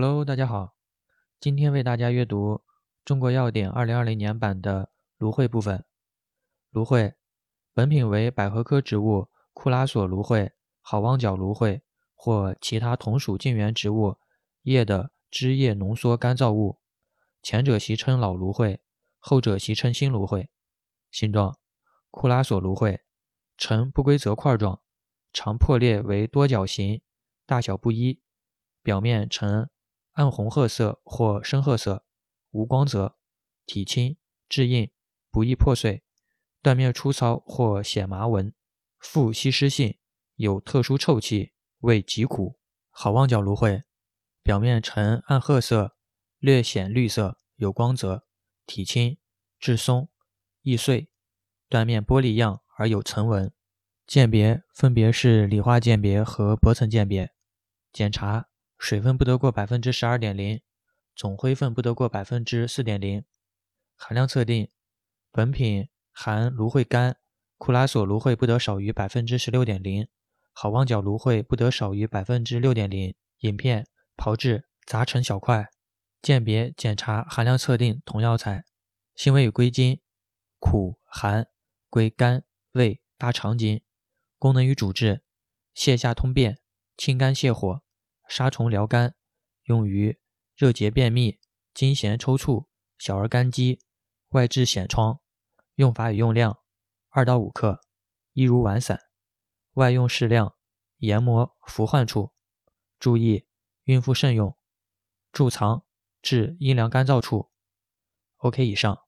Hello，大家好，今天为大家阅读《中国药典》二零二零年版的芦荟部分。芦荟，本品为百合科植物库拉索芦荟、好望角芦荟或其他同属近缘植物叶的枝叶浓缩干燥物。前者习称老芦荟，后者习称新芦荟。形状：库拉索芦荟，呈不规则块状，常破裂为多角形，大小不一，表面呈。暗红褐色或深褐色，无光泽，体轻质硬，不易破碎，断面粗糙或显麻纹，富吸湿性，有特殊臭气，味极苦。好望角芦荟，表面呈暗褐色，略显绿色，有光泽，体轻质松，易碎，断面玻璃样而有层纹。鉴别分别是理化鉴别和薄层鉴别。检查。水分不得过百分之十二点零，总灰分不得过百分之四点零。含量测定：本品含芦荟苷、库拉索芦荟不得少于百分之十六点零，好望角芦荟不得少于百分之六点零。饮片炮制，砸成小块。鉴别检查含量测定同药材。性味与归经：苦寒，归肝、胃、大肠经。功能与主治：泻下通便，清肝泻火。杀虫疗肝，用于热结便秘、惊痫抽搐、小儿疳疾、外痔癣疮。用法与用量：二到五克，一如丸散。外用适量，研磨服患处。注意：孕妇慎用。贮藏：至阴凉干燥处。OK，以上。